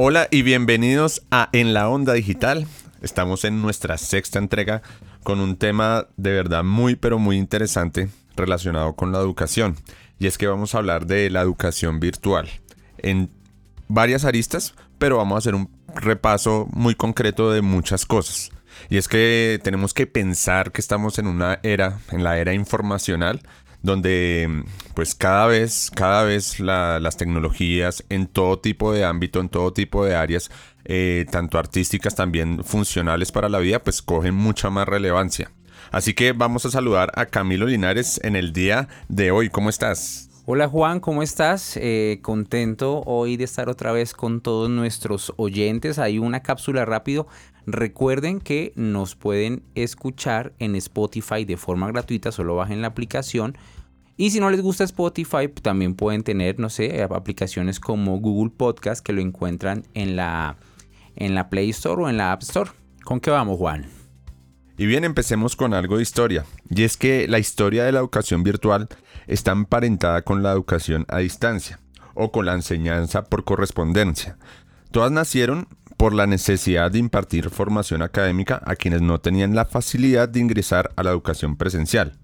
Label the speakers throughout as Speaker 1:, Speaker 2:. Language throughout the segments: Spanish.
Speaker 1: Hola y bienvenidos a En la Onda Digital. Estamos en nuestra sexta entrega con un tema de verdad muy pero muy interesante relacionado con la educación. Y es que vamos a hablar de la educación virtual en varias aristas, pero vamos a hacer un repaso muy concreto de muchas cosas. Y es que tenemos que pensar que estamos en una era, en la era informacional, donde pues cada vez, cada vez las tecnologías en todo tipo de ámbito, en todo tipo de áreas, eh, tanto artísticas también funcionales para la vida, pues cogen mucha más relevancia. Así que vamos a saludar a Camilo Linares en el día de hoy. ¿Cómo estás?
Speaker 2: Hola Juan, ¿cómo estás? Eh, contento hoy de estar otra vez con todos nuestros oyentes. Hay una cápsula rápido. Recuerden que nos pueden escuchar en Spotify de forma gratuita, solo bajen la aplicación. Y si no les gusta Spotify, también pueden tener, no sé, aplicaciones como Google Podcast que lo encuentran en la, en la Play Store o en la App Store. ¿Con qué vamos, Juan?
Speaker 1: Y bien, empecemos con algo de historia. Y es que la historia de la educación virtual está emparentada con la educación a distancia o con la enseñanza por correspondencia. Todas nacieron por la necesidad de impartir formación académica a quienes no tenían la facilidad de ingresar a la educación presencial.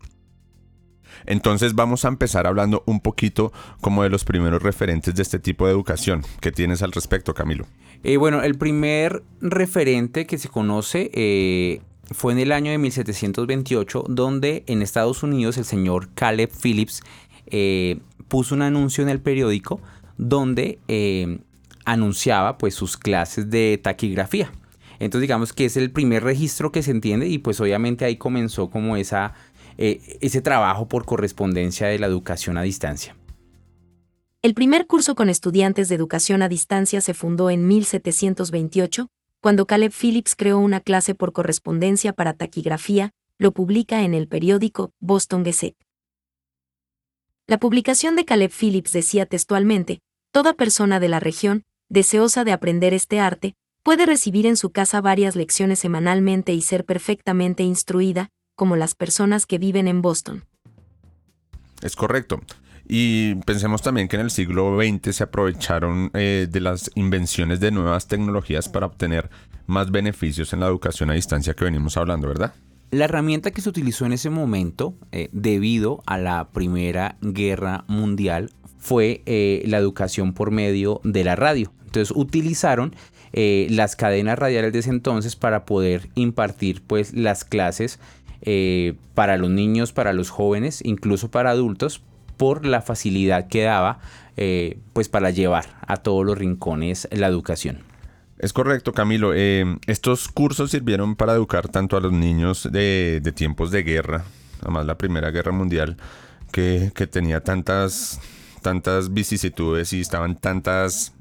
Speaker 1: Entonces vamos a empezar hablando un poquito como de los primeros referentes de este tipo de educación. ¿Qué tienes al respecto, Camilo?
Speaker 2: Eh, bueno, el primer referente que se conoce eh, fue en el año de 1728 donde en Estados Unidos el señor Caleb Phillips eh, puso un anuncio en el periódico donde eh, anunciaba pues sus clases de taquigrafía. Entonces digamos que es el primer registro que se entiende y pues obviamente ahí comenzó como esa, eh, ese trabajo por correspondencia de la educación a distancia.
Speaker 3: El primer curso con estudiantes de educación a distancia se fundó en 1728 cuando Caleb Phillips creó una clase por correspondencia para taquigrafía, lo publica en el periódico Boston Gazette. La publicación de Caleb Phillips decía textualmente, Toda persona de la región, deseosa de aprender este arte, puede recibir en su casa varias lecciones semanalmente y ser perfectamente instruida, como las personas que viven en Boston.
Speaker 1: Es correcto. Y pensemos también que en el siglo XX se aprovecharon eh, de las invenciones de nuevas tecnologías para obtener más beneficios en la educación a distancia que venimos hablando, ¿verdad?
Speaker 2: La herramienta que se utilizó en ese momento, eh, debido a la Primera Guerra Mundial, fue eh, la educación por medio de la radio. Entonces utilizaron las cadenas radiales de ese entonces para poder impartir pues, las clases para los niños, para los jóvenes, incluso para adultos, por la facilidad que daba eh, pues para llevar a todos los rincones la educación.
Speaker 1: Es correcto, Camilo. Eh, estos cursos sirvieron para educar tanto a los niños de, tiempos de guerra, además la Primera Guerra Mundial, que, tenía tantas, tantas vicisitudes y estaban tantas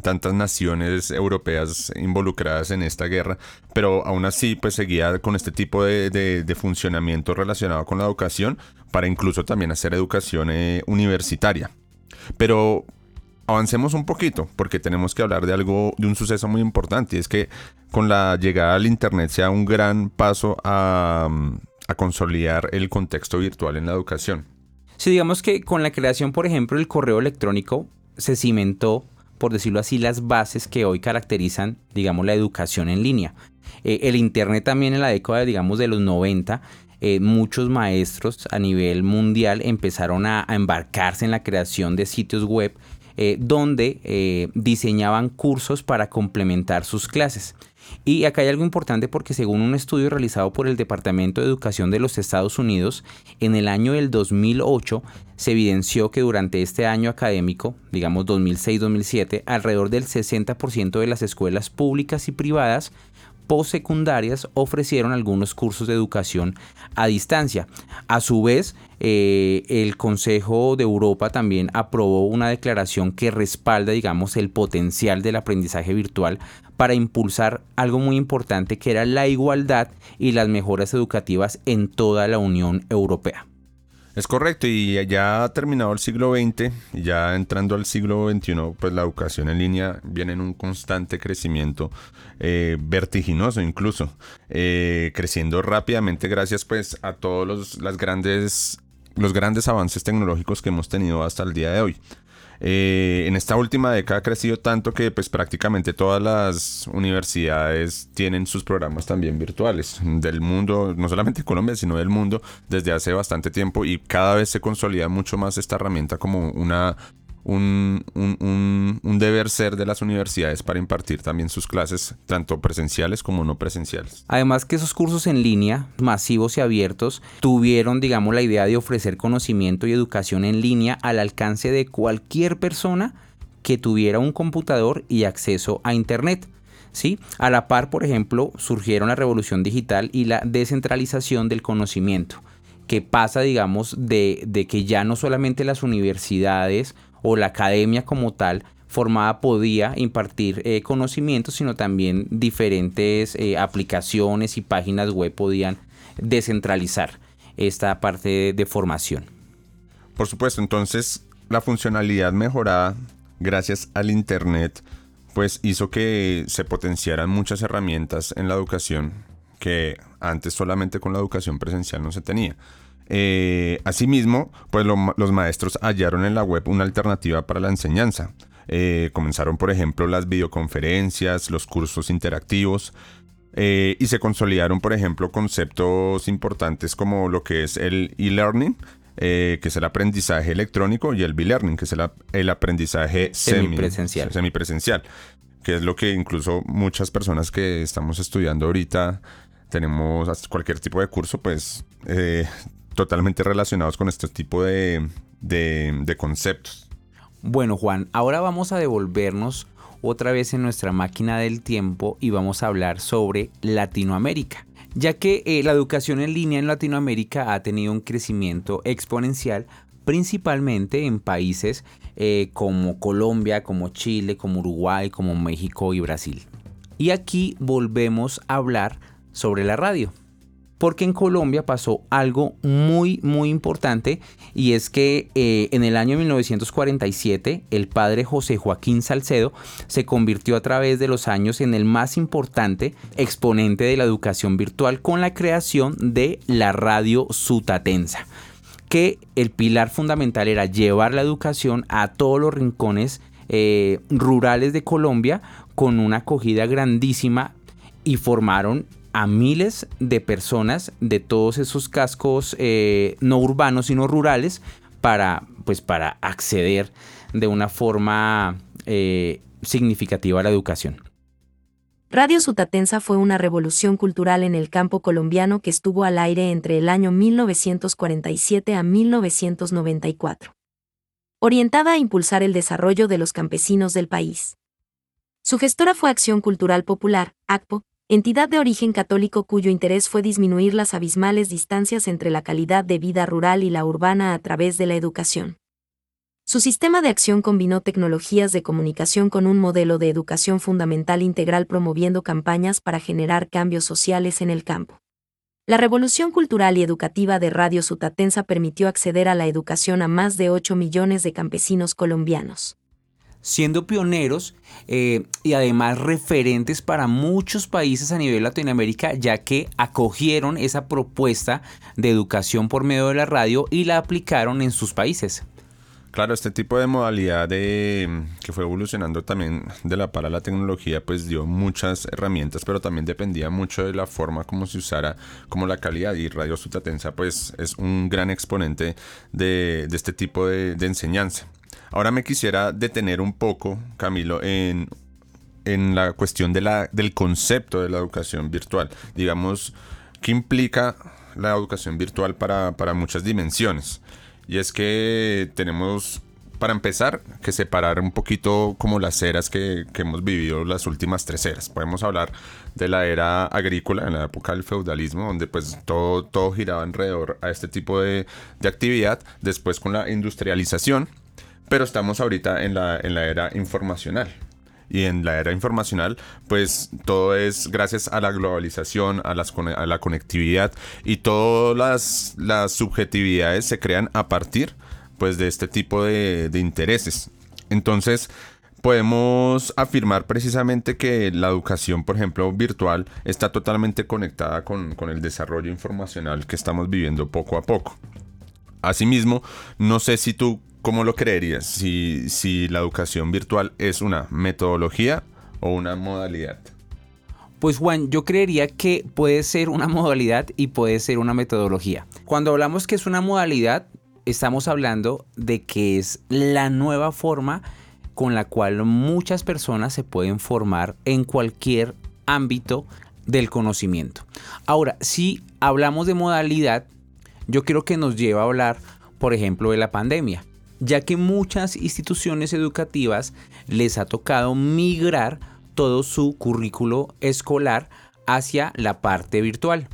Speaker 1: tantas naciones europeas involucradas en esta guerra, pero aún así pues seguía con este tipo de, funcionamiento relacionado con la educación para incluso también hacer educación eh, universitaria. Pero avancemos un poquito porque tenemos que hablar de algo, de un suceso muy importante y es que con la llegada al Internet sea un gran paso a consolidar el contexto virtual en la educación.
Speaker 2: Sí, digamos que con la creación, por ejemplo, del correo electrónico se cimentó por decirlo así, las bases que hoy caracterizan, digamos, la educación en línea. Eh, el Internet también en la década, digamos, de los 90, eh, muchos maestros a nivel mundial empezaron a, embarcarse en la creación de sitios web eh, donde diseñaban cursos para complementar sus clases. Y acá hay algo importante porque según un estudio realizado por el Departamento de Educación de los Estados Unidos, en el año del 2008 se evidenció que durante este año académico, digamos 2006-2007, alrededor del 60% de las escuelas públicas y privadas postsecundarias ofrecieron algunos cursos de educación a distancia. A su vez, eh, el Consejo de Europa también aprobó una declaración que respalda, digamos, el potencial del aprendizaje virtual para impulsar algo muy importante que era la igualdad y las mejoras educativas en toda la Unión Europea.
Speaker 1: Es correcto, y ya ha terminado el siglo XX, ya entrando al siglo XXI, pues la educación en línea viene en un constante crecimiento eh, vertiginoso incluso, eh, creciendo rápidamente gracias pues a todos los, las grandes, los grandes avances tecnológicos que hemos tenido hasta el día de hoy. Eh, en esta última década ha crecido tanto que pues prácticamente todas las universidades tienen sus programas también virtuales del mundo, no solamente Colombia, sino del mundo desde hace bastante tiempo y cada vez se consolida mucho más esta herramienta como una un, un, deber ser de las universidades para impartir también sus clases, tanto presenciales como no presenciales.
Speaker 2: Además que esos cursos en línea, masivos y abiertos, tuvieron, digamos, la idea de ofrecer conocimiento y educación en línea al alcance de cualquier persona que tuviera un computador y acceso a Internet. ¿Sí? A la par, por ejemplo, surgieron la revolución digital y la descentralización del conocimiento, que pasa, digamos, de, de que ya no solamente las universidades o la academia como tal formada podía impartir eh, conocimientos, sino también diferentes eh, aplicaciones y páginas web podían descentralizar esta parte de, formación.
Speaker 1: Por supuesto, entonces la funcionalidad mejorada gracias al Internet pues hizo que se potenciaran muchas herramientas en la educación que antes solamente con la educación presencial no se tenía. Eh, asimismo, pues los maestros hallaron en la web una alternativa para la enseñanza. Eh, comenzaron, por ejemplo, las videoconferencias, los cursos interactivos, eh, y se consolidaron, por ejemplo, conceptos importantes como lo que es el e-learning, que es el aprendizaje electrónico, y el b-learning, que es el, aprendizaje
Speaker 2: semipresencial.
Speaker 1: semipresencial, que es lo que incluso muchas personas que estamos estudiando ahorita tenemos cualquier tipo de curso, pues totalmente relacionados con este tipo de, de, conceptos.
Speaker 2: Bueno, Juan, ahora vamos a devolvernos otra vez en nuestra máquina del tiempo y vamos a hablar sobre Latinoamérica, ya que eh, la educación en línea en Latinoamérica ha tenido un crecimiento exponencial, principalmente en países eh, como Colombia, como Chile, como Uruguay, como México y Brasil. Y aquí volvemos a hablar sobre la radio porque en Colombia pasó algo muy, muy importante y es que eh, en el año 1947 el padre José Joaquín Salcedo se convirtió a través de los años en el más importante exponente de la educación virtual con la creación de la radio sutatensa que el pilar fundamental era llevar la educación a todos los rincones eh, rurales de Colombia con una acogida grandísima y formaron a miles de personas de todos esos cascos eh, no urbanos sino rurales para pues para acceder de una forma eh, significativa a la educación.
Speaker 3: Radio Sutatensa fue una revolución cultural en el campo colombiano que estuvo al aire entre el año 1947 a 1994, orientada a impulsar el desarrollo de los campesinos del país. Su gestora fue Acción Cultural Popular, ACPO, entidad de origen católico cuyo interés fue disminuir las abismales distancias entre la calidad de vida rural y la urbana a través de la educación. Su sistema de acción combinó tecnologías de comunicación con un modelo de educación fundamental integral promoviendo campañas para generar cambios sociales en el campo. La revolución cultural y educativa de Radio Sutatensa permitió acceder a la educación a más de 8 millones de campesinos colombianos
Speaker 2: siendo pioneros eh, y además referentes para muchos países a nivel Latinoamérica, ya que acogieron esa propuesta de educación por medio de la radio y la aplicaron en sus países.
Speaker 1: Claro, este tipo de modalidad que fue evolucionando también de la para la tecnología, pues dio muchas herramientas, pero también dependía mucho de la forma como se usara, como la calidad. Y Radio Sutatensa, pues es un gran exponente de, este tipo de enseñanza. Ahora me quisiera detener un poco, Camilo, en, la cuestión de la, del concepto de la educación virtual. Digamos, ¿qué implica la educación virtual para, muchas dimensiones? Y es que tenemos para empezar, que separar un poquito como las eras que, hemos vivido, las últimas tres eras. Podemos hablar de la era agrícola, en la época del feudalismo, donde pues todo, todo giraba alrededor a este tipo de, de actividad. Después con la industrialización, pero estamos ahorita en la, en la era informacional. Y en la era informacional, pues todo es gracias a la globalización, a, las, a la conectividad y todas las, las, subjetividades se crean a partir pues, de este tipo de, intereses. Entonces, podemos afirmar precisamente que la educación, por ejemplo, virtual, está totalmente conectada con, con, el desarrollo informacional que estamos viviendo poco a poco. Asimismo, no sé si tú ¿cómo lo creerías? Si, la educación virtual es una metodología o una modalidad.
Speaker 2: Pues Juan, yo creería que puede ser una modalidad y puede ser una metodología. Cuando hablamos que es una modalidad, estamos hablando de que es la nueva forma con la cual muchas personas se pueden formar en cualquier ámbito del conocimiento. Ahora, si hablamos de modalidad, yo creo que nos lleva a hablar, por ejemplo, de la pandemia, ya que muchas instituciones educativas les ha tocado migrar todo su currículo escolar hacia la parte virtual.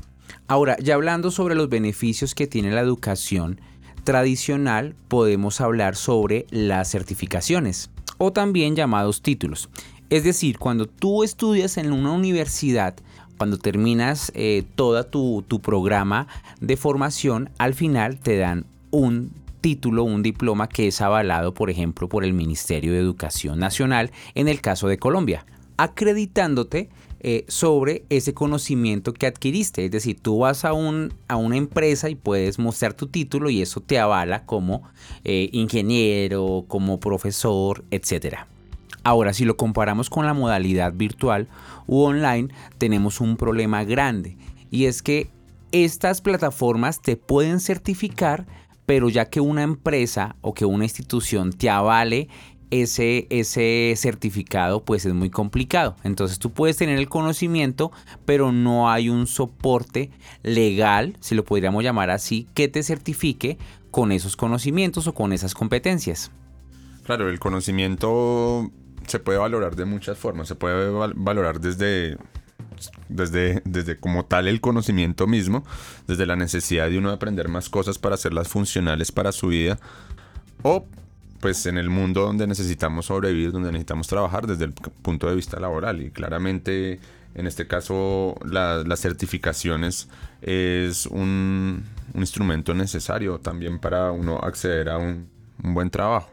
Speaker 2: Ahora, ya hablando sobre los beneficios que tiene la educación tradicional, podemos hablar sobre las certificaciones o también llamados títulos. Es decir, cuando tú estudias en una universidad, cuando terminas eh, todo tu, tu programa de formación, al final te dan un título, un diploma que es avalado, por ejemplo, por el Ministerio de Educación Nacional en el caso de Colombia, acreditándote eh, sobre ese conocimiento que adquiriste. Es decir, tú vas a, un, a una empresa y puedes mostrar tu título y eso te avala como eh, ingeniero, como profesor, etc. Ahora, si lo comparamos con la modalidad virtual u online, tenemos un problema grande y es que estas plataformas te pueden certificar, pero ya que una empresa o que una institución te avale ese, ese certificado pues es muy complicado. Entonces tú puedes tener el conocimiento, pero no hay un soporte legal, si lo podríamos llamar así, que te certifique con esos conocimientos o con esas competencias.
Speaker 1: Claro, el conocimiento se puede valorar de muchas formas. Se puede valorar desde, desde, desde como tal el conocimiento mismo, desde la necesidad de uno de aprender más cosas para hacerlas funcionales para su vida, o pues en el mundo donde necesitamos sobrevivir, donde necesitamos trabajar desde el punto de vista laboral. Y claramente, en este caso, las certificaciones es un, instrumento necesario también para uno acceder a un, buen trabajo.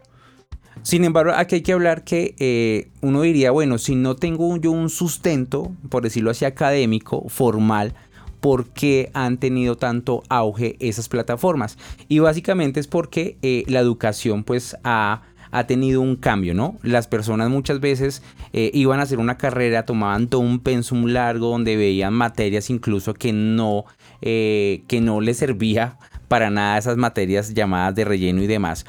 Speaker 2: Sin embargo, aquí hay que hablar que eh, uno diría, bueno, si no tengo yo un sustento, por decirlo así, académico, formal, por qué han tenido tanto auge esas plataformas. Y básicamente es porque eh, la educación pues ha, tenido un cambio, ¿no? Las personas muchas veces eh, iban a hacer una carrera, tomaban todo un pensum largo donde veían materias incluso que no, que no les servía para nada esas materias llamadas de relleno y demás.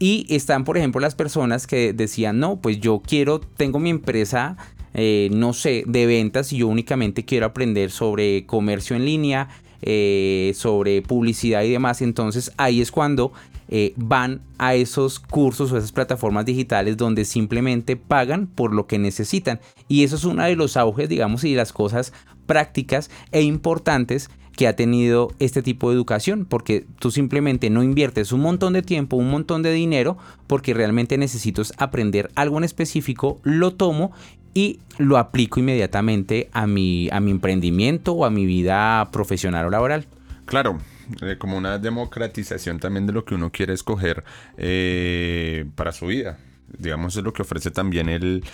Speaker 2: Y están, por ejemplo, las personas que decían, no, pues yo quiero, tengo mi empresa eh, no sé, de ventas y yo únicamente quiero aprender sobre comercio en línea, eh, sobre publicidad y demás. Entonces ahí es cuando eh, van a esos cursos o esas plataformas digitales donde simplemente pagan por lo que necesitan. Y eso es uno de los auges, digamos, y las cosas prácticas e importantes que ha tenido este tipo de educación, porque tú simplemente no inviertes un montón de tiempo, un montón de dinero, porque realmente necesito aprender algo en específico, lo tomo y lo aplico inmediatamente a mi, a mi emprendimiento o a mi vida profesional o laboral.
Speaker 1: Claro, eh, como una democratización también de lo que uno quiere escoger eh, para su vida. Digamos, es lo que ofrece también el,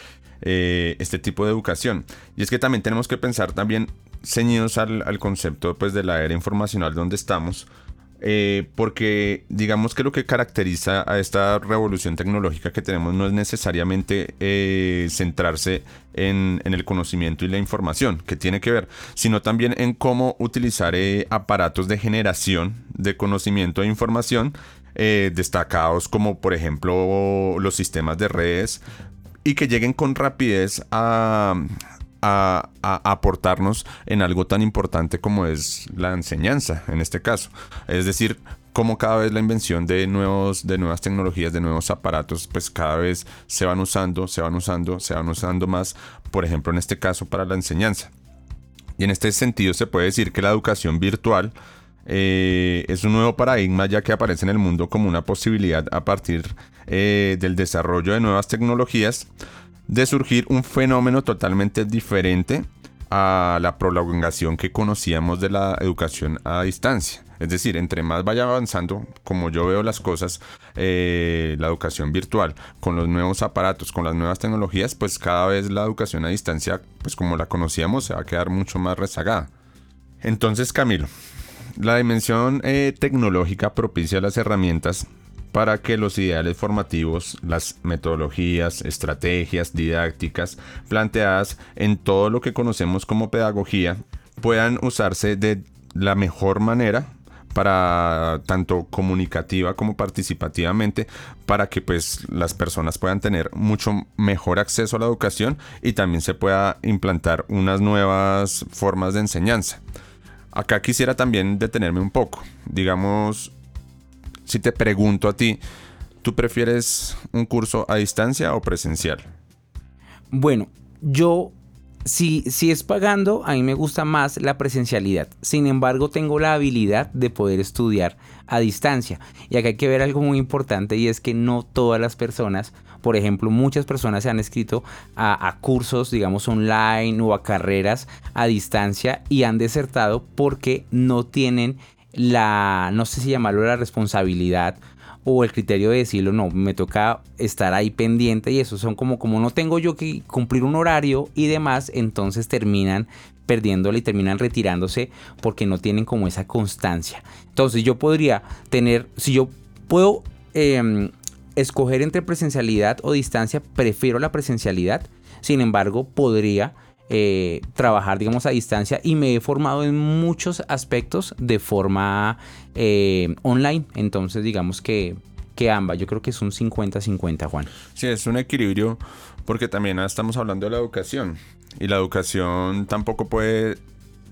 Speaker 1: eh, este tipo de educación. Y es que también tenemos que pensar también ceñidos al, al concepto pues, de la era informacional donde estamos, eh, porque digamos que lo que caracteriza a esta revolución tecnológica que tenemos no es necesariamente eh, centrarse en, el conocimiento y la información, que tiene que ver, sino también en cómo utilizar eh, aparatos de generación de conocimiento e información destacados como por ejemplo los sistemas de redes y que lleguen con rapidez a, a, aportarnos en algo tan importante como es la enseñanza en este caso. Es decir, como cada vez la invención de, nuevos, de nuevas tecnologías, de nuevos aparatos, pues cada vez se van usando, se van usando, se van usando más, por ejemplo, en este caso para la enseñanza. Y en este sentido se puede decir que la educación virtual eh, es un nuevo paradigma ya que aparece en el mundo como una posibilidad a partir eh, del desarrollo de nuevas tecnologías de surgir un fenómeno totalmente diferente a la prolongación que conocíamos de la educación a distancia. Es decir, entre más vaya avanzando, como yo veo las cosas, eh, la educación virtual, con los nuevos aparatos, con las nuevas tecnologías, pues cada vez la educación a distancia, pues como la conocíamos, se va a quedar mucho más rezagada. Entonces, Camilo, la dimensión eh, tecnológica propicia las herramientas para que los ideales formativos, las metodologías, estrategias didácticas planteadas en todo lo que conocemos como pedagogía puedan usarse de la mejor manera para tanto comunicativa como participativamente para que pues las personas puedan tener mucho mejor acceso a la educación y también se pueda implantar unas nuevas formas de enseñanza. Acá quisiera también detenerme un poco. Digamos, si te pregunto a ti, ¿tú prefieres un curso a distancia o presencial?
Speaker 2: Bueno, yo si, si es pagando, a mí me gusta más la presencialidad. Sin embargo, tengo la habilidad de poder estudiar a distancia. Y acá hay que ver algo muy importante y es que no todas las personas, por ejemplo, muchas personas se han escrito a, cursos, digamos, online o a carreras a distancia y han desertado porque no tienen la, no sé si llamarlo la responsabilidad o el criterio de decirlo, no, me toca estar ahí pendiente y eso son como, como no tengo yo que cumplir un horario y demás, entonces terminan perdiéndole y terminan retirándose porque no tienen como esa constancia. Entonces yo podría tener, si yo puedo em, escoger entre presencialidad o distancia, prefiero la presencialidad, sin embargo podría eh, trabajar, digamos, a distancia y me he formado en muchos aspectos de forma eh, online. Entonces, digamos que, que ambas, yo creo que es un 50-50, Juan.
Speaker 1: Sí, es un equilibrio porque también estamos hablando de la educación y la educación tampoco puede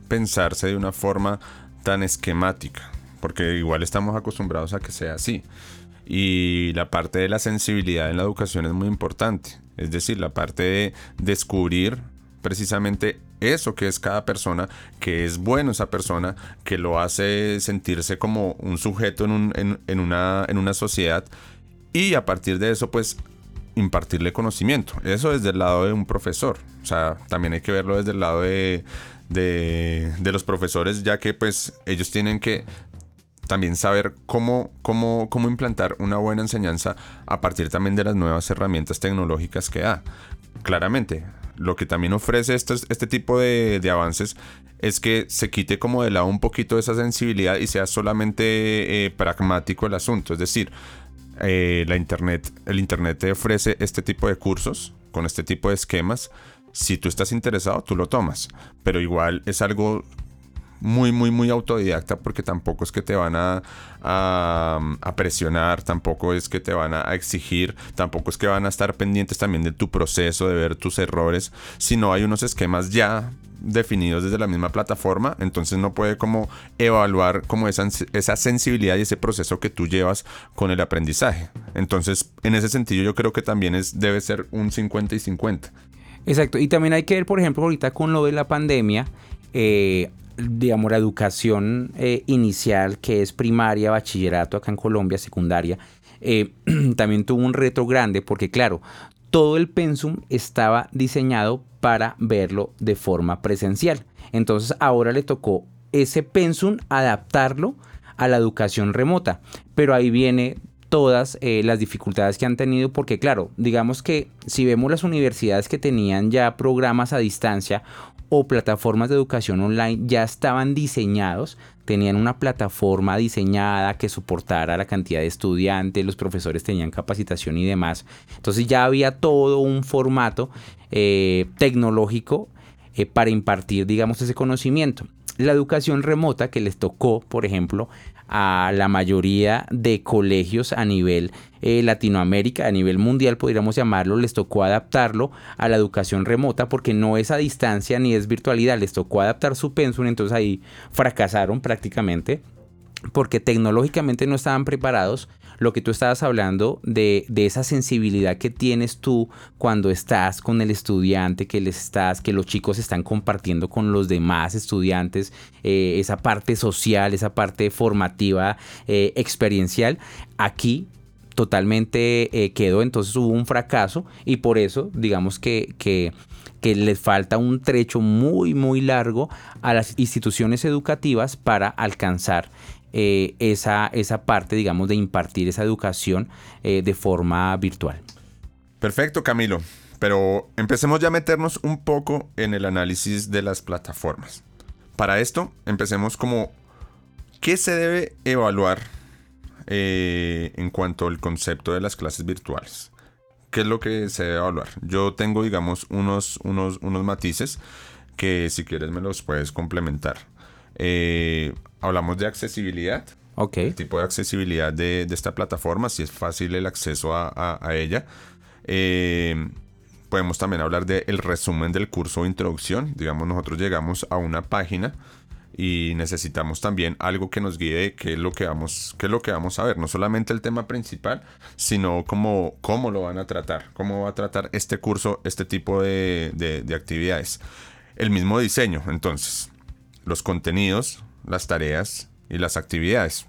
Speaker 1: pensarse de una forma tan esquemática, porque igual estamos acostumbrados a que sea así. Y la parte de la sensibilidad en la educación es muy importante, es decir, la parte de descubrir precisamente eso que es cada persona, que es bueno esa persona, que lo hace sentirse como un sujeto en, una, en una sociedad y a partir de eso pues impartirle conocimiento. Eso desde el lado de un profesor. O sea, también hay que verlo desde el lado de, de, de los profesores, ya que pues ellos tienen que también saber cómo, cómo, cómo implantar una buena enseñanza a partir también de las nuevas herramientas tecnológicas que da. Claramente, lo que también ofrece este, este tipo de, avances es que se quite como de lado un poquito esa sensibilidad y sea solamente eh, pragmático el asunto. Es decir, eh, la internet, el internet te ofrece este tipo de cursos con este tipo de esquemas. Si tú estás interesado, tú lo tomas. Pero igual es algo muy, muy, muy autodidacta porque tampoco es que te van a, a, presionar, tampoco es que te van a exigir, tampoco es que van a estar pendientes también de tu proceso, de ver tus errores, sino hay unos esquemas ya definidos desde la misma plataforma, entonces no puede como evaluar como esa, esa sensibilidad y ese proceso que tú llevas con el aprendizaje. Entonces, en ese sentido yo creo que también es, debe ser un 50 y 50.
Speaker 2: Exacto, y también hay que ver, por ejemplo, ahorita con lo de la pandemia, eh, digamos, la educación eh, inicial, que es primaria, bachillerato acá en Colombia, secundaria, eh, también tuvo un reto grande porque, claro, todo el pensum estaba diseñado para verlo de forma presencial. Entonces ahora le tocó ese pensum adaptarlo a la educación remota. Pero ahí viene todas eh, las dificultades que han tenido porque claro, digamos que si vemos las universidades que tenían ya programas a distancia o plataformas de educación online ya estaban diseñados, tenían una plataforma diseñada que soportara la cantidad de estudiantes, los profesores tenían capacitación y demás. Entonces ya había todo un formato eh, tecnológico eh, para impartir, digamos, ese conocimiento. La educación remota que les tocó, por ejemplo, a la mayoría de colegios a nivel eh, Latinoamérica, a nivel mundial podríamos llamarlo, les tocó adaptarlo a la educación remota porque no es a distancia ni es virtualidad, les tocó adaptar su pensum, entonces ahí fracasaron prácticamente porque tecnológicamente no estaban preparados lo que tú estabas hablando de, esa sensibilidad que tienes tú cuando estás con el estudiante, que les estás, que los chicos están compartiendo con los demás estudiantes, eh, esa parte social, esa parte formativa, eh, experiencial, aquí totalmente eh, quedó, entonces hubo un fracaso y por eso digamos que, que, que les falta un trecho muy muy largo a las instituciones educativas para alcanzar eh, esa, esa parte, digamos, de impartir esa educación eh, de forma virtual.
Speaker 1: Perfecto, Camilo. Pero empecemos ya a meternos un poco en el análisis de las plataformas. Para esto, empecemos como, ¿qué se debe evaluar eh, en cuanto al concepto de las clases virtuales. ¿Qué es lo que se debe evaluar? Yo tengo, digamos, unos, unos, unos matices que si quieres me los puedes complementar. Eh, hablamos de accesibilidad.
Speaker 2: Ok.
Speaker 1: El tipo de accesibilidad de, de, esta plataforma, si es fácil el acceso a, a, a ella. Eh, podemos también hablar del resumen del curso de introducción. Digamos, nosotros llegamos a una página y necesitamos también algo que nos guíe qué es lo que vamos, qué es lo que vamos a ver. No solamente el tema principal, sino cómo, cómo lo van a tratar, cómo va a tratar este curso, este tipo de, de, de actividades. El mismo diseño, entonces, los contenidos, las tareas y las actividades.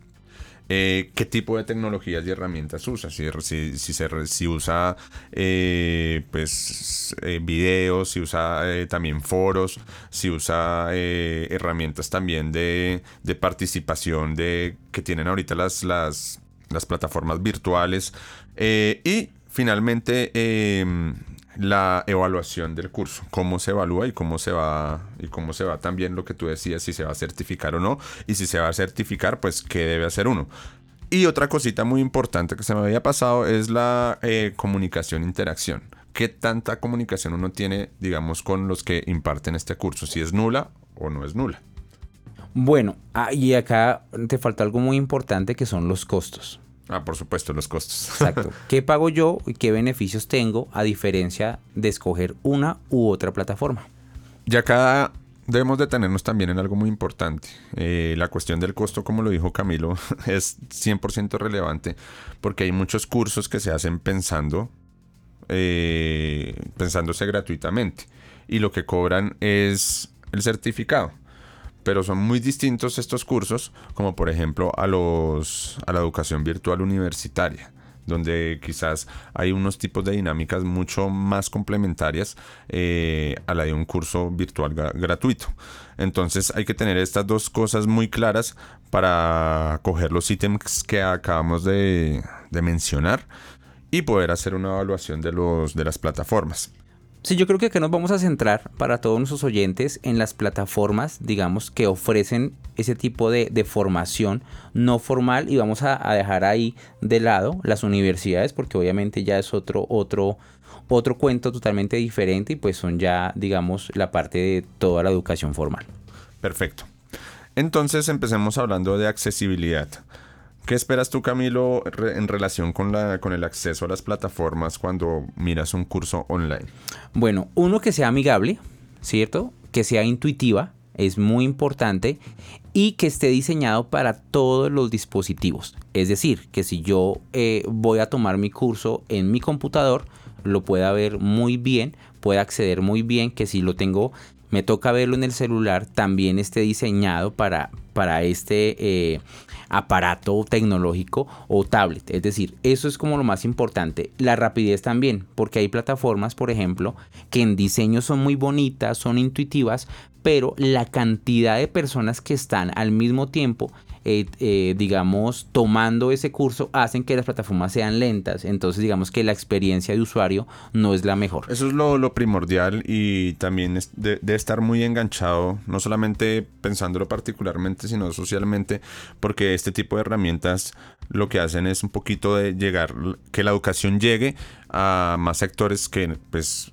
Speaker 1: Eh, qué tipo de tecnologías y herramientas usa. Si, se, usa eh, pues, eh, videos, si usa eh, también foros, si usa herramientas también de, de, participación de, que tienen ahorita las, las, las plataformas virtuales. Y finalmente la evaluación del curso, cómo se evalúa y cómo se va y cómo se va también lo que tú decías si se va a certificar o no y si se va a certificar pues qué debe hacer uno. Y otra cosita muy importante que se me había pasado es la eh, comunicación interacción. ¿Qué tanta comunicación uno tiene, digamos, con los que imparten este curso? Si es nula o no es nula.
Speaker 2: Bueno, ah, y acá te falta algo muy importante que son los costos.
Speaker 1: Ah, por supuesto, los costos.
Speaker 2: Exacto. ¿Qué pago yo y qué beneficios tengo a diferencia de escoger una u otra plataforma?
Speaker 1: Ya acá debemos detenernos también en algo muy importante. Eh, la cuestión del costo, como lo dijo Camilo, es 100% relevante porque hay muchos cursos que se hacen pensando, eh, pensándose gratuitamente y lo que cobran es el certificado pero son muy distintos estos cursos, como por ejemplo a, los, a la educación virtual universitaria donde quizás hay unos tipos de dinámicas mucho más complementarias eh, a la de un curso virtual gratuito. Entonces hay que tener estas dos cosas muy claras para coger los ítems que acabamos de, de mencionar y poder hacer una evaluación de, los, de las plataformas.
Speaker 2: Sí, yo creo que acá nos vamos a centrar para todos nuestros oyentes en las plataformas, digamos, que ofrecen ese tipo de, formación no formal y vamos a, a, dejar ahí de lado las universidades porque obviamente ya es otro, otro, otro cuento totalmente diferente y pues son ya, digamos, la parte de toda la educación formal.
Speaker 1: Perfecto. Entonces empecemos hablando de accesibilidad. ¿Qué esperas tú, Camilo, en relación con, la, con el acceso a las plataformas cuando miras un curso online?
Speaker 2: Bueno, uno que sea amigable, ¿cierto? Que sea intuitiva, es muy importante, y que esté diseñado para todos los dispositivos. Es decir, que si yo eh, voy a tomar mi curso en mi computador, lo pueda ver muy bien, pueda acceder muy bien, que si lo tengo me toca verlo en el celular, también esté diseñado para, para este eh, aparato tecnológico o tablet. Es decir, eso es como lo más importante. La rapidez también, porque hay plataformas, por ejemplo, que en diseño son muy bonitas, son intuitivas, pero la cantidad de personas que están al mismo tiempo eh, eh, digamos, tomando ese curso, hacen que las plataformas sean lentas. Entonces, digamos que la experiencia de usuario no es la mejor.
Speaker 1: Eso es lo, lo primordial y también es de, de, estar muy enganchado, no solamente pensándolo particularmente, sino socialmente, porque este tipo de herramientas lo que hacen es un poquito de llegar, que la educación llegue a más sectores que pues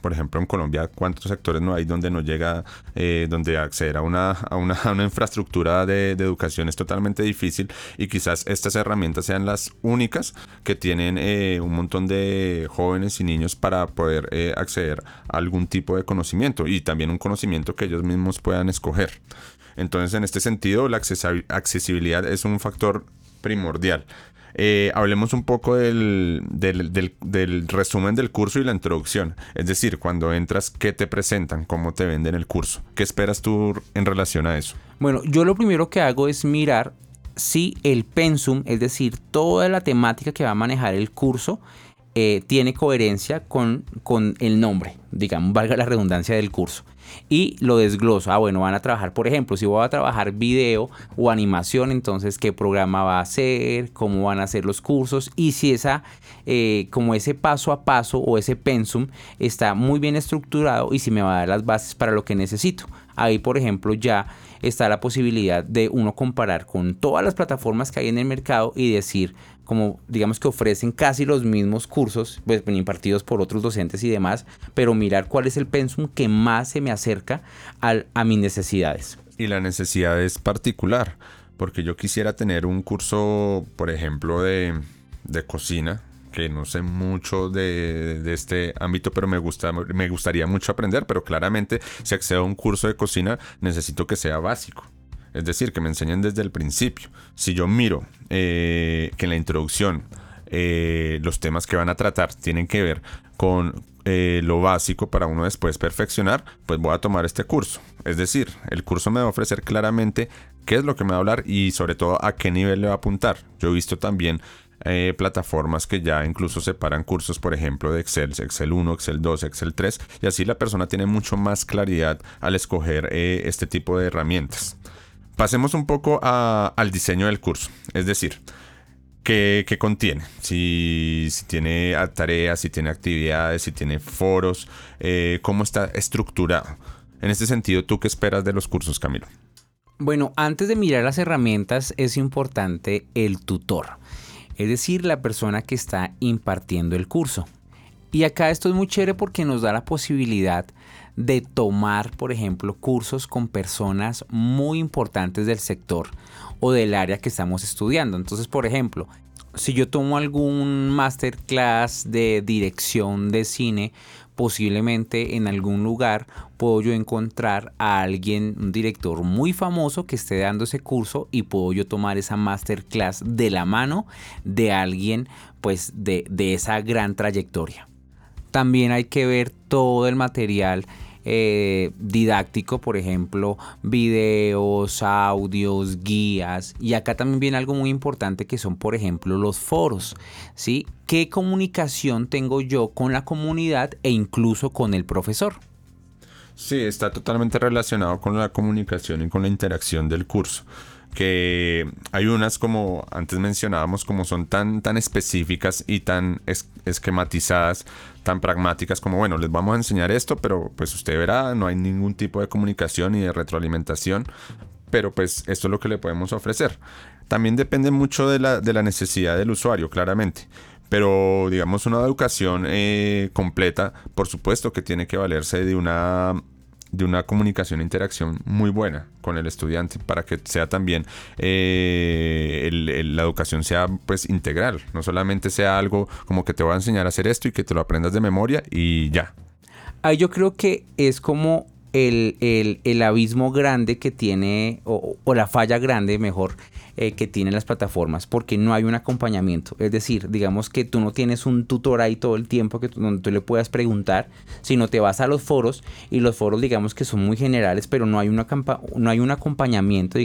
Speaker 1: por ejemplo, en Colombia, ¿cuántos sectores no hay donde no llega, eh, donde acceder a una, a una, a una infraestructura de, educación es totalmente difícil y quizás estas herramientas sean las únicas que tienen eh, un montón de jóvenes y niños para poder eh, acceder a algún tipo de conocimiento y también un conocimiento que ellos mismos puedan escoger. Entonces, en este sentido, la accesibilidad es un factor primordial. Eh, hablemos un poco del, del, del, resumen del curso y la introducción. Es decir, cuando entras, ¿qué te presentan? ¿Cómo te venden el curso? ¿Qué esperas tú en relación a eso?
Speaker 2: Bueno, yo lo primero que hago es mirar si el pensum, es decir, toda la temática que va a manejar el curso, eh, tiene coherencia con, con el nombre, digamos, valga la redundancia del curso. Y lo desgloso. Ah, bueno, van a trabajar, por ejemplo, si voy a trabajar video o animación, entonces qué programa va a ser, cómo van a ser los cursos y si esa, eh, como ese paso a paso o ese pensum está muy bien estructurado y si me va a dar las bases para lo que necesito. Ahí, por ejemplo, ya está la posibilidad de uno comparar con todas las plataformas que hay en el mercado y decir, como digamos que ofrecen casi los mismos cursos, pues impartidos por otros docentes y demás, pero mirar cuál es el pensum que más se me acerca al, a mis necesidades.
Speaker 1: Y la necesidad es particular, porque yo quisiera tener un curso, por ejemplo, de, de cocina, que no sé mucho de, de, este ámbito, pero me, gusta, me gustaría mucho aprender, pero claramente si accedo a un curso de cocina necesito que sea básico. Es decir, que me enseñen desde el principio. Si yo miro eh, que en la introducción eh, los temas que van a tratar tienen que ver con eh, lo básico para uno después perfeccionar, pues voy a tomar este curso. Es decir, el curso me va a ofrecer claramente qué es lo que me va a hablar y sobre todo a qué nivel le va a apuntar. Yo he visto también plataformas que ya incluso separan cursos, por ejemplo, de Excel, Excel 1, Excel 2, Excel 3, y así la persona tiene mucho más claridad al escoger este tipo de herramientas. Pasemos un poco al diseño del curso, es decir, ¿qué, contiene? Si, tiene tareas, si tiene actividades, si tiene foros, eh, cómo está estructurado. En este sentido, ¿tú qué esperas de los cursos, Camilo?
Speaker 2: Bueno, antes de mirar las herramientas es importante el tutor, es decir, la persona que está impartiendo el curso. Y acá esto es muy chévere porque nos da la posibilidad de tomar, por ejemplo, cursos con personas muy importantes del sector o del área que estamos estudiando. Entonces, por ejemplo, si yo tomo algún masterclass de dirección de cine, posiblemente en algún lugar puedo yo encontrar a alguien, un director muy famoso que esté dando ese curso y puedo yo tomar esa masterclass de la mano de alguien pues de, de esa gran trayectoria. También hay que ver todo el material eh, didáctico, por ejemplo, videos, audios, guías. Y acá también viene algo muy importante que son, por ejemplo, los foros. ¿sí? ¿Qué comunicación tengo yo con la comunidad e incluso con el profesor?
Speaker 1: Sí, está totalmente relacionado con la comunicación y con la interacción del curso que hay unas como antes mencionábamos como son tan tan específicas y tan esquematizadas tan pragmáticas como bueno les vamos a enseñar esto pero pues usted verá no hay ningún tipo de comunicación ni de retroalimentación pero pues esto es lo que le podemos ofrecer también depende mucho de la, de la necesidad del usuario claramente pero digamos una educación eh, completa por supuesto que tiene que valerse de una de una comunicación e interacción muy buena con el estudiante para que sea también eh, la educación sea pues integral, no solamente sea algo como que te voy a enseñar a hacer esto y que te lo aprendas de memoria y ya.
Speaker 2: Ahí yo creo que es como el, el, abismo grande que tiene, o, la falla grande, mejor, eh, que tienen las plataformas, porque no hay un acompañamiento. Es decir, digamos que tú no tienes un tutor ahí todo el tiempo que donde tú le puedas preguntar, sino te vas a los foros y los foros, digamos que son muy generales, pero no hay, una no hay un acompañamiento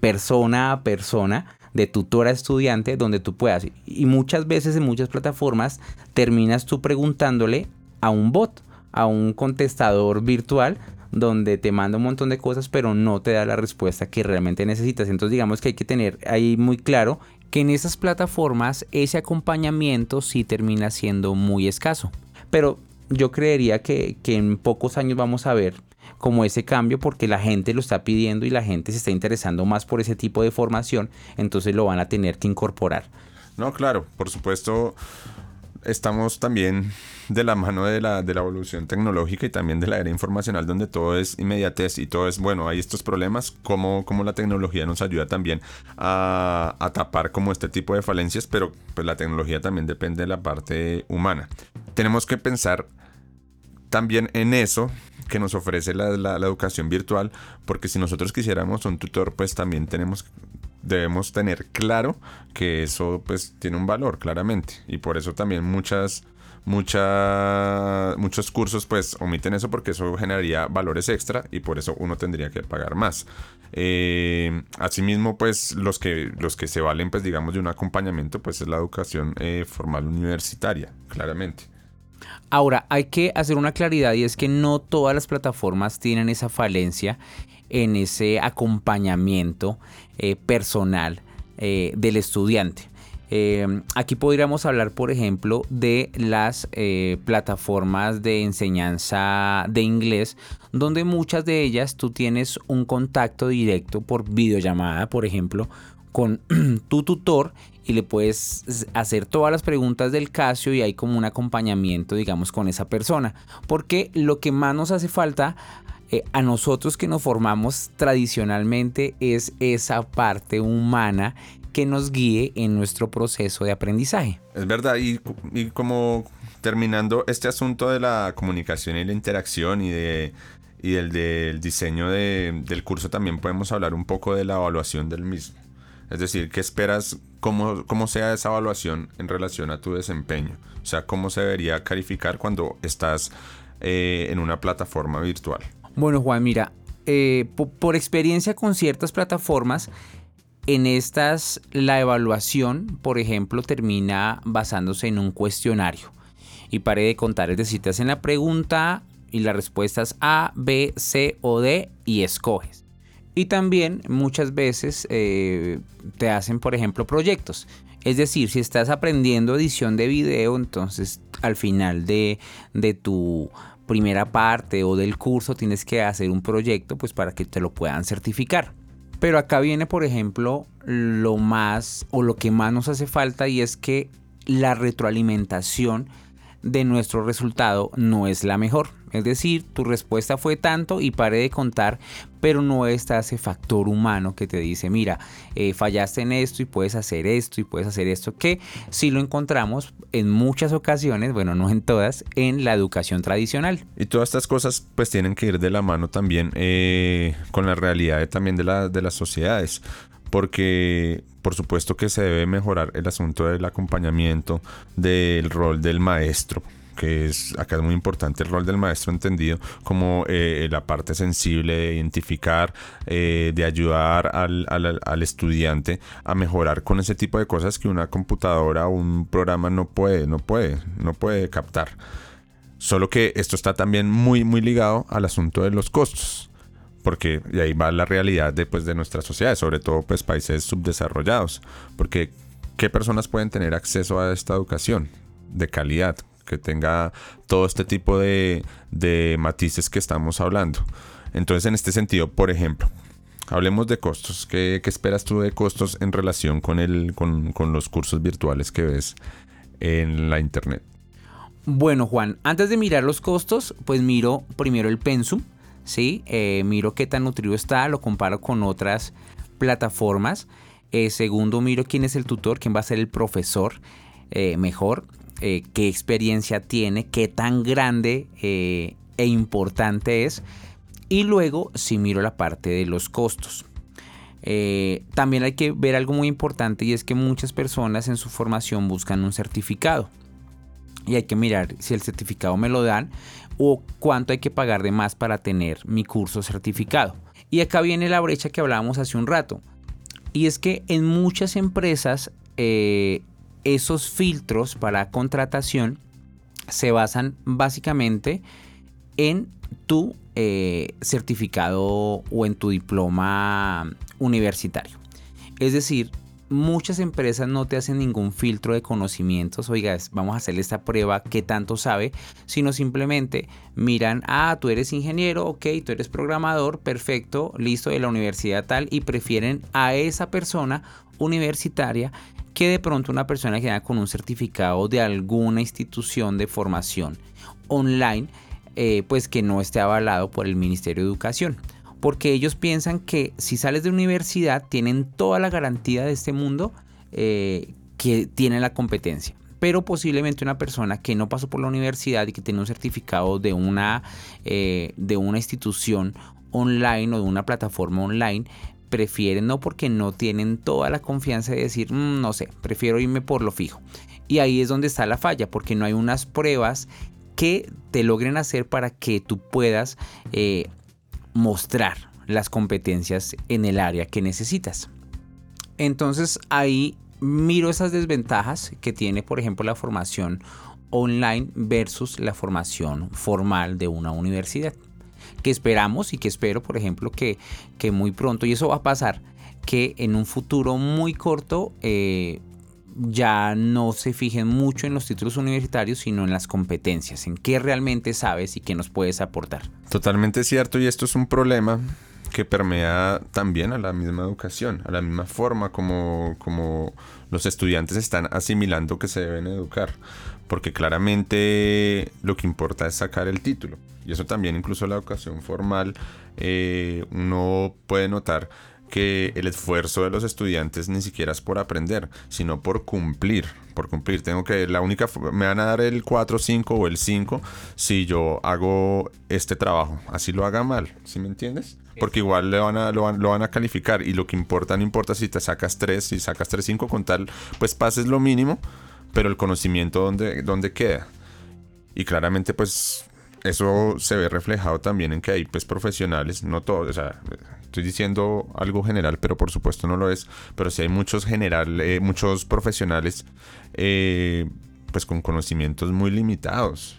Speaker 2: persona a persona de tutor a estudiante donde tú puedas. Y muchas veces en muchas plataformas terminas tú preguntándole a un bot, a un contestador virtual donde te manda un montón de cosas, pero no te da la respuesta que realmente necesitas. Entonces digamos que hay que tener ahí muy claro que en esas plataformas ese acompañamiento sí termina siendo muy escaso. Pero yo creería que, que en pocos años vamos a ver como ese cambio porque la gente lo está pidiendo y la gente se está interesando más por ese tipo de formación, entonces lo van a tener que incorporar.
Speaker 1: No, claro, por supuesto estamos también de la mano de la, de la evolución tecnológica y también de la era informacional donde todo es inmediatez y todo es, bueno, hay estos problemas, como, la tecnología nos ayuda también a, a, tapar como este tipo de falencias, pero pues la tecnología también depende de la parte humana. Tenemos que pensar también en eso que nos ofrece la, la, la educación virtual, porque si nosotros quisiéramos un tutor, pues también tenemos debemos tener claro que eso pues tiene un valor claramente y por eso también muchas mucha, muchos cursos pues omiten eso porque eso generaría valores extra y por eso uno tendría que pagar más. Eh, asimismo pues los que, los que se valen pues digamos de un acompañamiento pues es la educación eh, formal universitaria, claramente.
Speaker 2: Ahora, hay que hacer una claridad y es que no todas las plataformas tienen esa falencia en ese acompañamiento eh, personal eh, del estudiante. Eh, aquí podríamos hablar, por ejemplo, de las plataformas de enseñanza de inglés, donde muchas de ellas tú tienes un contacto directo por videollamada, por ejemplo, con tu tutor y le puedes hacer todas las preguntas del caso y hay como un acompañamiento, digamos, con esa persona. Porque lo que más nos hace falta eh, a nosotros que nos formamos tradicionalmente es esa parte humana que nos guíe en nuestro proceso de aprendizaje.
Speaker 1: Es verdad, y, como terminando este asunto de la comunicación y la interacción y de y del, del diseño del curso también podemos hablar un poco de la evaluación del mismo. Es decir, ¿qué esperas? Cómo, ¿Cómo sea esa evaluación en relación a tu desempeño? O sea, ¿cómo se debería calificar cuando estás eh, en una plataforma virtual?
Speaker 2: Bueno, Juan, mira, eh, por experiencia con ciertas plataformas, en estas la evaluación, por ejemplo, termina basándose en un cuestionario. Y pare de contar, es decir, te hacen la pregunta y las respuestas A, B, C o D y escoges. Y también muchas veces eh, te hacen, por ejemplo, proyectos. Es decir, si estás aprendiendo edición de video, entonces al final de, de tu primera parte o del curso tienes que hacer un proyecto pues para que te lo puedan certificar. Pero acá viene, por ejemplo, lo más o lo que más nos hace falta y es que la retroalimentación de nuestro resultado no es la mejor. Es decir, tu respuesta fue tanto y pare de contar, pero no está ese factor humano que te dice, mira, eh, fallaste en esto y puedes hacer esto y puedes hacer esto, que si lo encontramos en muchas ocasiones, bueno, no en todas, en la educación tradicional.
Speaker 1: Y todas estas cosas pues tienen que ir de la mano también eh, con la realidad también de, de las sociedades porque por supuesto que se debe mejorar el asunto del acompañamiento del rol del maestro que es acá es muy importante el rol del maestro entendido como eh, la parte sensible de identificar, eh, de ayudar al, al, estudiante a mejorar con ese tipo de cosas que una computadora o un programa no puede, no puede, no puede captar. Solo que esto está también muy, muy ligado al asunto de los costos porque de ahí va la realidad de, pues, de nuestra sociedad, sobre todo pues países subdesarrollados, porque ¿qué personas pueden tener acceso a esta educación de calidad? que tenga todo este tipo de, de matices que estamos hablando. Entonces, en este sentido, por ejemplo, hablemos de costos. ¿Qué, ¿Qué, esperas tú de costos en relación con, el, con, con, los cursos virtuales que ves en la internet?
Speaker 2: Bueno, Juan, antes de mirar los costos, pues miro primero el pensum, ¿sí? Eh, miro qué tan nutrido está, lo comparo con otras plataformas. Eh, segundo, miro quién es el tutor, quién va a ser el profesor eh, mejor, qué experiencia tiene, qué tan grande e importante es. Y luego, si miro la parte de los costos. también hay que ver algo muy importante y es que muchas personas en su formación buscan un certificado. Y hay que mirar si el certificado me lo dan o cuánto hay que pagar de más para tener mi curso certificado. Y acá viene la brecha que hablábamos hace un rato. Y es que en muchas empresas eh, esos filtros para contratación se basan básicamente en tu eh, certificado o en tu diploma universitario. Es decir, muchas empresas no te hacen ningún filtro de conocimientos, oiga, vamos a hacerle esta prueba, qué tanto sabe, sino simplemente miran, ah, tú eres ingeniero, ok, tú eres programador, perfecto, listo, de la universidad tal, y prefieren a esa persona universitaria que de pronto una persona que da con un certificado de alguna institución de formación online, eh, pues que no esté avalado por el Ministerio de Educación porque ellos piensan que si sales de universidad tienen toda la garantía de este mundo eh, que tiene la competencia. Pero posiblemente una persona que no pasó por la universidad y que tiene un certificado de una, eh, de una institución online o de una plataforma online, prefieren no porque no tienen toda la confianza de decir, mm, no sé, prefiero irme por lo fijo. Y ahí es donde está la falla, porque no hay unas pruebas que te logren hacer para que tú puedas eh, mostrar las competencias en el área que necesitas. Entonces ahí miro esas desventajas que tiene, por ejemplo, la formación online versus la formación formal de una universidad. Que esperamos y que espero, por ejemplo, que, que muy pronto, y eso va a pasar, que en un futuro muy corto eh, ya no se fijen mucho en los títulos universitarios, sino en las competencias, en qué realmente sabes y qué nos puedes aportar.
Speaker 1: Totalmente cierto, y esto es un problema que permea también a la misma educación, a la misma forma como, como los estudiantes están asimilando que se deben educar, porque claramente lo que importa es sacar el título, y eso también incluso la educación formal, eh, uno puede notar que el esfuerzo de los estudiantes ni siquiera es por aprender, sino por cumplir. Por cumplir. Tengo que, la única, me van a dar el 4, 5 o el 5 si yo hago este trabajo. Así lo haga mal, ¿sí me entiendes? Porque igual le van a, lo, van, a calificar y lo que importa, no importa si te sacas 3, si sacas 3, 5, con tal, pues pases lo mínimo, pero el conocimiento donde, donde queda. Y claramente pues eso se ve reflejado también en que hay pues profesionales, no todos, o sea, estoy diciendo algo general, pero por supuesto no lo es, pero sí hay muchos general, eh, muchos profesionales eh, pues con conocimientos muy limitados,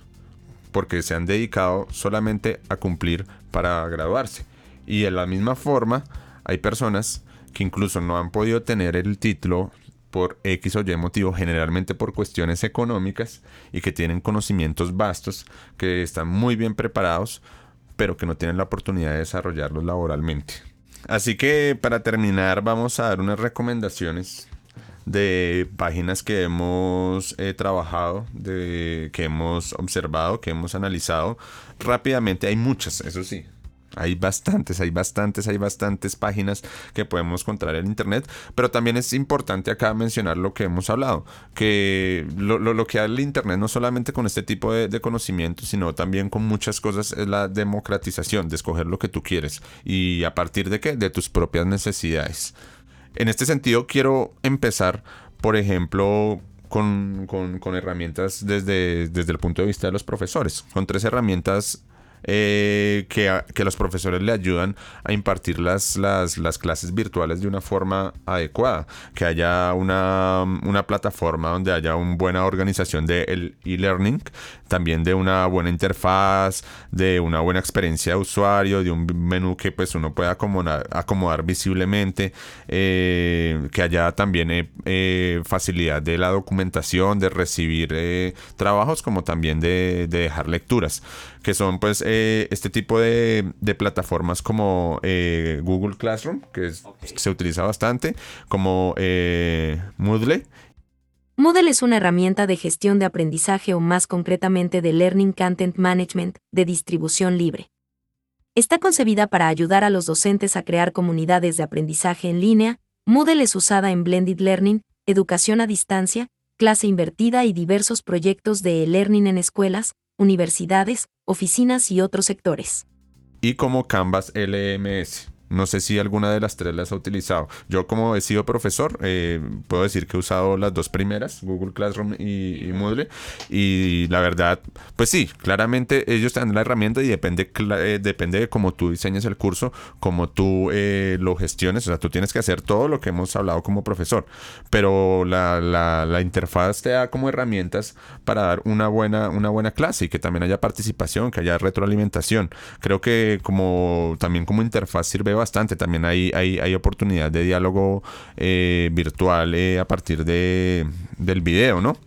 Speaker 1: porque se han dedicado solamente a cumplir para graduarse. Y de la misma forma, hay personas que incluso no han podido tener el título por X o Y motivo, generalmente por cuestiones económicas y que tienen conocimientos vastos, que están muy bien preparados, pero que no tienen la oportunidad de desarrollarlos laboralmente. Así que para terminar vamos a dar unas recomendaciones de páginas que hemos eh, trabajado, de, que hemos observado, que hemos analizado. Rápidamente hay muchas, eso sí, hay bastantes, hay bastantes, hay bastantes páginas que podemos encontrar en internet, pero también es importante acá mencionar lo que hemos hablado, que lo, que da el internet no solamente con este tipo de, conocimientos, sino también con muchas cosas es la democratización, de escoger lo que tú quieres y a partir de qué, de tus propias necesidades. En este sentido quiero empezar, por ejemplo, con, con, con herramientas desde, desde el punto de vista de los profesores, con tres herramientas eh, que, los profesores le ayudan a impartir las, las, las, clases virtuales de una forma adecuada, que haya una, plataforma donde haya una buena organización del e-learning, también de una buena interfaz, de una buena experiencia de usuario, de un menú que pues uno pueda acomodar, visiblemente, eh, que haya también eh, facilidad de la documentación, de recibir trabajos como también de, de dejar lecturas que son pues eh, este tipo de, plataformas como eh, Google Classroom, que se utiliza bastante, como eh, Moodle.
Speaker 3: Moodle es una herramienta de gestión de aprendizaje o más concretamente de Learning Content Management de distribución libre. Está concebida para ayudar a los docentes a crear comunidades de aprendizaje en línea. Moodle es usada en Blended Learning, educación a distancia, clase invertida y diversos proyectos de e-learning en escuelas, universidades, oficinas y otros sectores.
Speaker 1: Y como Canvas LMS. No sé si alguna de las tres las ha utilizado. Yo como he sido profesor, eh, puedo decir que he usado las dos primeras, Google Classroom y, Moodle. Y la verdad, pues sí, claramente ellos te dan la herramienta y depende, eh, depende de cómo tú diseñes el curso, cómo tú eh, lo gestiones. O sea, tú tienes que hacer todo lo que hemos hablado como profesor. Pero la, la, interfaz te da como herramientas para dar una buena, una buena clase y que también haya participación, que haya retroalimentación. Creo que como también como interfaz sirve bastante. También hay, hay, hay oportunidad de diálogo eh, virtual eh, a partir de, del video, ¿no?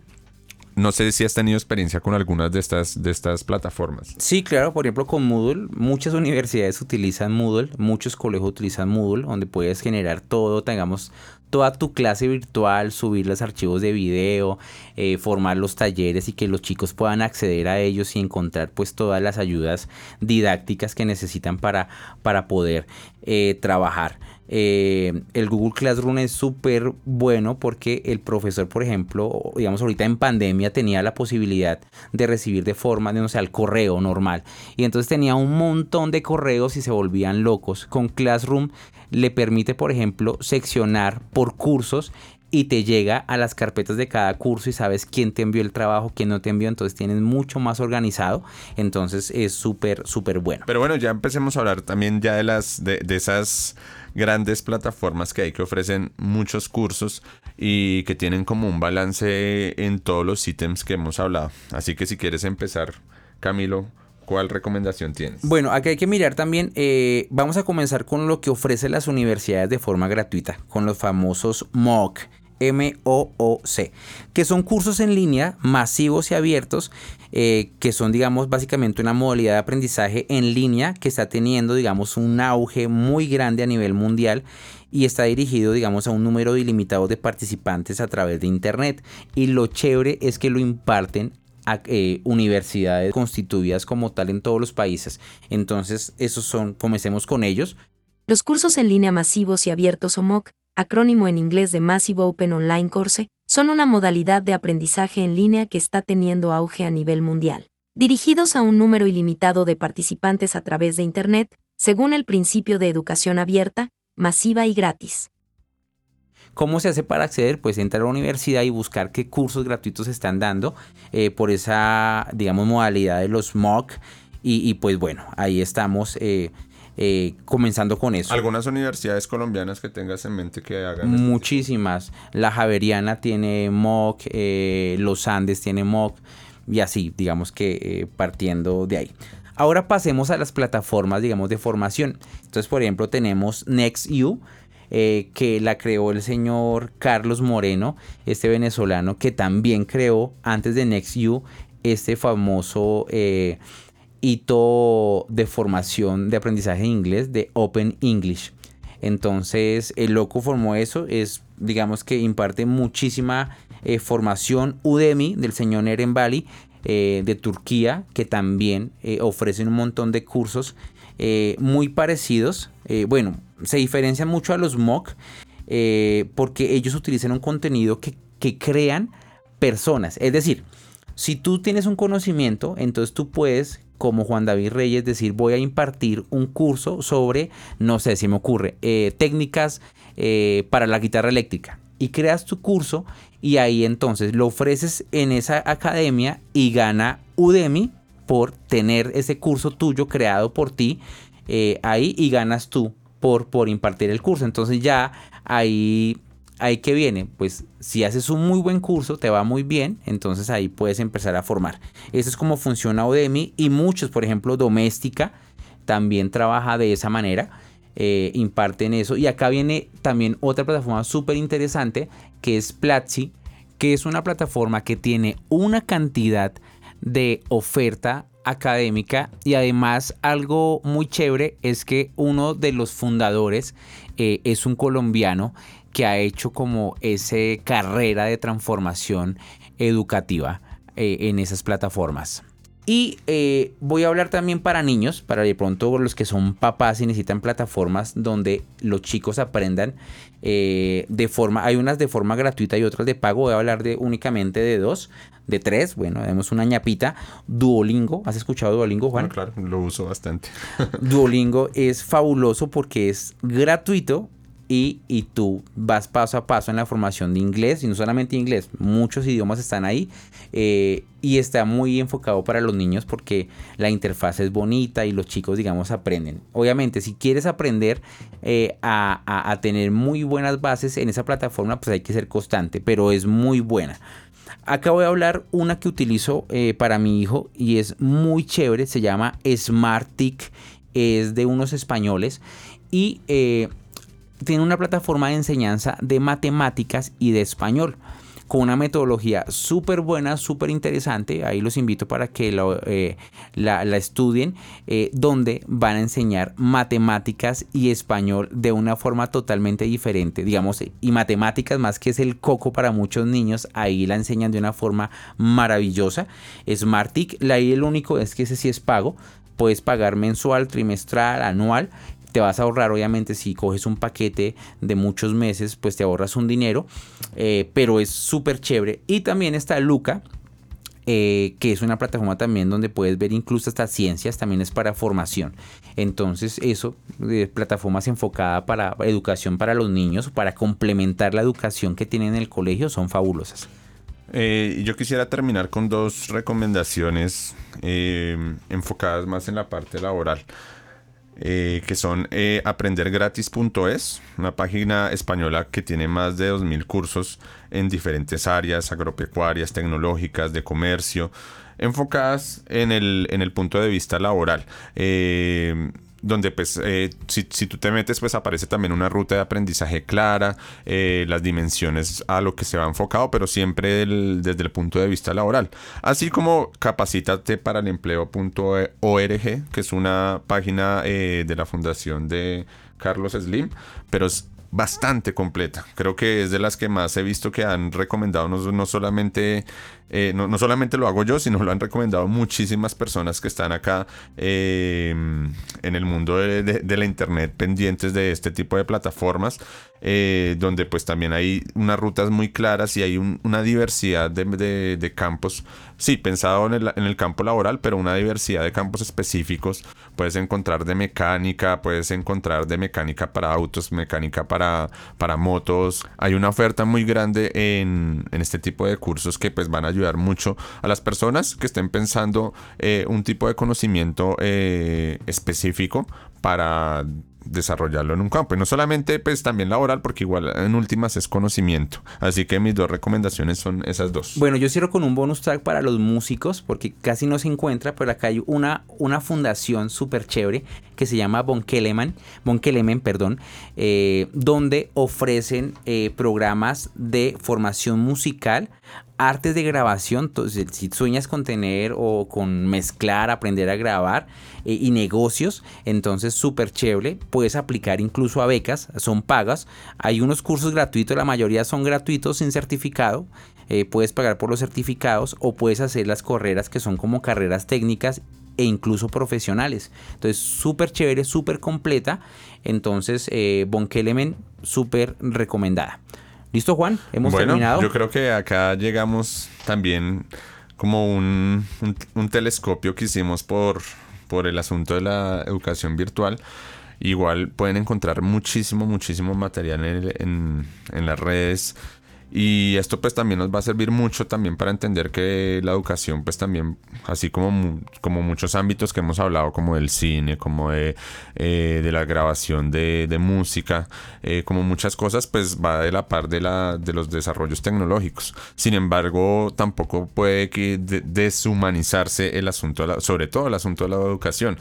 Speaker 1: No sé si has tenido experiencia con algunas de estas, de estas plataformas.
Speaker 2: Sí, claro, por ejemplo con Moodle, muchas universidades utilizan Moodle, muchos colegios utilizan Moodle, donde puedes generar todo, tengamos toda tu clase virtual, subir los archivos de video, eh, formar los talleres y que los chicos puedan acceder a ellos y encontrar pues todas las ayudas didácticas que necesitan para, para poder eh, trabajar. Eh, el Google Classroom es súper bueno porque el profesor, por ejemplo, digamos ahorita en pandemia tenía la posibilidad de recibir de forma, de no sé, al correo normal. Y entonces tenía un montón de correos y se volvían locos. Con Classroom le permite, por ejemplo, seccionar por cursos y te llega a las carpetas de cada curso y sabes quién te envió el trabajo, quién no te envió, entonces tienes mucho más organizado, entonces es súper, súper bueno.
Speaker 1: Pero bueno, ya empecemos a hablar también ya de las, de, de esas grandes plataformas que hay que ofrecen muchos cursos y que tienen como un balance en todos los ítems que hemos hablado. Así que si quieres empezar, Camilo, ¿Cuál recomendación tienes?
Speaker 2: Bueno, aquí hay que mirar también, eh, vamos a comenzar con lo que ofrecen las universidades de forma gratuita, con los famosos MOOC. M-O-O-C, que son cursos en línea masivos y abiertos, eh, que son, digamos, básicamente una modalidad de aprendizaje en línea que está teniendo, digamos, un auge muy grande a nivel mundial y está dirigido, digamos, a un número ilimitado de participantes a través de Internet. Y lo chévere es que lo imparten a, eh, universidades constituidas como tal en todos los países. Entonces, esos son, comencemos con ellos.
Speaker 3: Los cursos en línea masivos y abiertos o MOOC acrónimo en inglés de Massive Open Online Course, son una modalidad de aprendizaje en línea que está teniendo auge a nivel mundial. Dirigidos a un número ilimitado de participantes a través de Internet, según el principio de educación abierta, masiva y gratis.
Speaker 2: ¿Cómo se hace para acceder? Pues entrar a la universidad y buscar qué cursos gratuitos están dando eh, por esa, digamos, modalidad de los MOOC. Y, pues bueno, ahí estamos. Eh, eh, comenzando con eso.
Speaker 1: ¿Algunas universidades colombianas que tengas en mente que hagan?
Speaker 2: Este Muchísimas. La Javeriana tiene MOOC, eh, los Andes tiene MOOC y así, digamos que eh, partiendo de ahí. Ahora pasemos a las plataformas, digamos, de formación. Entonces, por ejemplo, tenemos NextU, que la creó el señor Carlos Moreno, este venezolano, que también creó antes de NextU este famoso hito de formación de aprendizaje de inglés de Open English. Entonces, el loco formó eso, es, digamos que imparte muchísima eh, formación Udemy del señor Eren Bali eh, de Turquía, que también eh, ofrecen un montón de cursos muy parecidos. bueno, se diferencian mucho a los MOOC porque ellos utilizan un contenido que, que crean personas. Es decir, si tú tienes un conocimiento, entonces tú puedes como Juan David Reyes, decir voy a impartir un curso sobre, no sé si me ocurre, eh, técnicas eh, para la guitarra eléctrica. Y creas tu curso y ahí entonces lo ofreces en esa academia y gana Udemy por tener ese curso tuyo creado por ti eh, ahí y ganas tú por, por impartir el curso. Entonces ya ahí ahí que viene, pues si haces un muy buen curso, te va muy bien, entonces ahí puedes empezar a formar. Eso es como funciona Udemy y muchos, por ejemplo, Doméstica también trabaja de esa manera, eh, imparten eso. Y acá viene también otra plataforma súper interesante que es Platzi, que es una plataforma que tiene una cantidad de oferta académica y además algo muy chévere es que uno de los fundadores eh, es un colombiano que ha hecho como esa carrera de transformación educativa eh, en esas plataformas. Y eh, voy a hablar también para niños, para de pronto los que son papás y necesitan plataformas donde los chicos aprendan eh, de forma, hay unas de forma gratuita y otras de pago, voy a hablar de únicamente de dos, de tres, bueno, tenemos una ñapita, Duolingo, ¿has escuchado Duolingo, Juan?
Speaker 1: claro, lo uso bastante.
Speaker 2: Duolingo es fabuloso porque es gratuito, y, tú vas paso a paso en la formación de inglés, y no solamente inglés, muchos idiomas están ahí eh, y está muy enfocado para los niños porque la interfaz es bonita y los chicos, digamos, aprenden. Obviamente, si quieres aprender eh, a, tener muy buenas bases en esa plataforma, pues hay que ser constante, pero es muy buena. Acá voy a hablar una que utilizo eh, para mi hijo y es muy chévere, se llama SmartTic, es de unos españoles y tiene una plataforma de enseñanza de matemáticas y de español con una metodología súper buena, súper interesante. Ahí los invito para que eh, la, estudien, eh, donde van a enseñar matemáticas y español de una forma totalmente diferente. Digamos, y matemáticas más que es el coco para muchos niños, ahí la enseñan de una forma maravillosa. Smartic, ahí el único es que ese sí es pago. Puedes pagar mensual, trimestral, anual te vas a ahorrar, obviamente, si coges un paquete de muchos meses, pues te ahorras un dinero, eh, pero es súper chévere. Y también está Luca, eh, que es una plataforma también donde puedes ver incluso hasta ciencias, también es para formación. Entonces, eso, de plataformas enfocadas para educación para los niños, para complementar la educación que tienen en el colegio, son fabulosas.
Speaker 1: Eh, yo quisiera terminar con dos recomendaciones enfocadas más en la parte laboral. Eh, que son eh, aprendergratis.es, una página española que tiene más de 2.000 cursos en diferentes áreas agropecuarias, tecnológicas, de comercio, enfocadas en el, en el punto de vista laboral. Eh, donde pues eh, si, tú te metes pues aparece también una ruta de aprendizaje clara, eh, las dimensiones a lo que se va enfocado, pero siempre desde el punto de vista laboral. Así como capacítate para el empleo.org, que es una página eh, de la fundación de Carlos Slim, pero es bastante completa. Creo que es de las que más he visto que han recomendado, no, solamente, eh, no, solamente lo hago yo, sino lo han recomendado muchísimas personas que están acá eh, en el mundo de, la internet pendientes de este tipo de plataformas, eh, donde pues también hay unas rutas muy claras y hay una diversidad de, campos, sí, pensado en el, en el campo laboral, pero una diversidad de campos específicos. Puedes encontrar de mecánica, puedes encontrar de mecánica para autos, mecánica para para, motos. Hay una oferta muy grande en, este tipo de cursos que pues van a ayudar mucho a las personas que estén pensando eh, un tipo de conocimiento eh, específico para desarrollarlo en un campo. Y no solamente, pues también laboral, porque igual en últimas es conocimiento. Así que mis dos recomendaciones son esas dos.
Speaker 2: Bueno, yo cierro con un bonus track para los músicos, porque casi no se encuentra, pero acá hay una, una fundación súper chévere que se llama Von Keleman, Von Kelemen, perdón, eh, donde ofrecen eh, programas de formación musical artes de grabación, entonces si sueñas con tener o con mezclar, aprender a grabar eh, y negocios, entonces súper chévere, puedes aplicar incluso a becas, son pagas, hay unos cursos gratuitos, la mayoría son gratuitos sin certificado, eh, puedes pagar por los certificados o puedes hacer las carreras que son como carreras técnicas e incluso profesionales. Entonces, súper chévere, súper completa. Entonces, eh, Kelemen, súper recomendada. ¿Listo, Juan? Hemos bueno, terminado.
Speaker 1: Yo creo que acá llegamos también como un, telescopio que hicimos por, por el asunto de la educación virtual. Igual pueden encontrar muchísimo, muchísimo material en, en las redes y esto pues también nos va a servir mucho también para entender que la educación pues también, así como, como muchos ámbitos que hemos hablado, como del cine, como de, eh, de la grabación de, de música, eh, como muchas cosas pues va de la par de, la, de los desarrollos tecnológicos. Sin embargo, tampoco puede que deshumanizarse el asunto, sobre todo el asunto de la educación.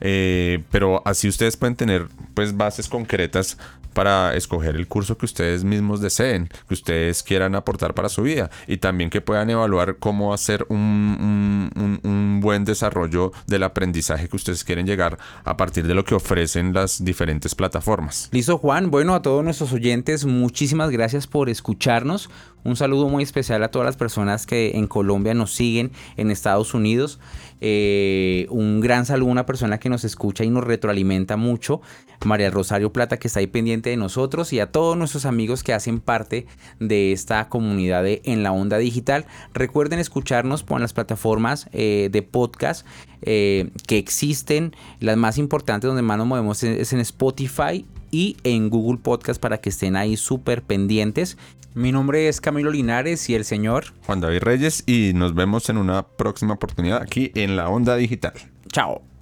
Speaker 1: Eh, pero así ustedes pueden tener pues bases concretas para escoger el curso que ustedes mismos deseen, que ustedes quieran aportar para su vida y también que puedan evaluar cómo hacer un, un, buen desarrollo del aprendizaje que ustedes quieren llegar a partir de lo que ofrecen las diferentes plataformas.
Speaker 2: Listo Juan, bueno a todos nuestros oyentes, muchísimas gracias por escucharnos. Un saludo muy especial a todas las personas que en Colombia nos siguen, en Estados Unidos. Eh, un gran saludo a una persona que nos escucha y nos retroalimenta mucho, María Rosario Plata, que está ahí pendiente de nosotros, y a todos nuestros amigos que hacen parte de esta comunidad de En la Onda Digital. Recuerden escucharnos por las plataformas eh, de podcast eh, que existen. Las más importantes donde más nos movemos es en Spotify y en Google Podcast para que estén ahí súper pendientes. Mi nombre es Camilo Linares y el señor
Speaker 1: Juan David Reyes y nos vemos en una próxima oportunidad aquí en la Onda Digital.
Speaker 2: Chao.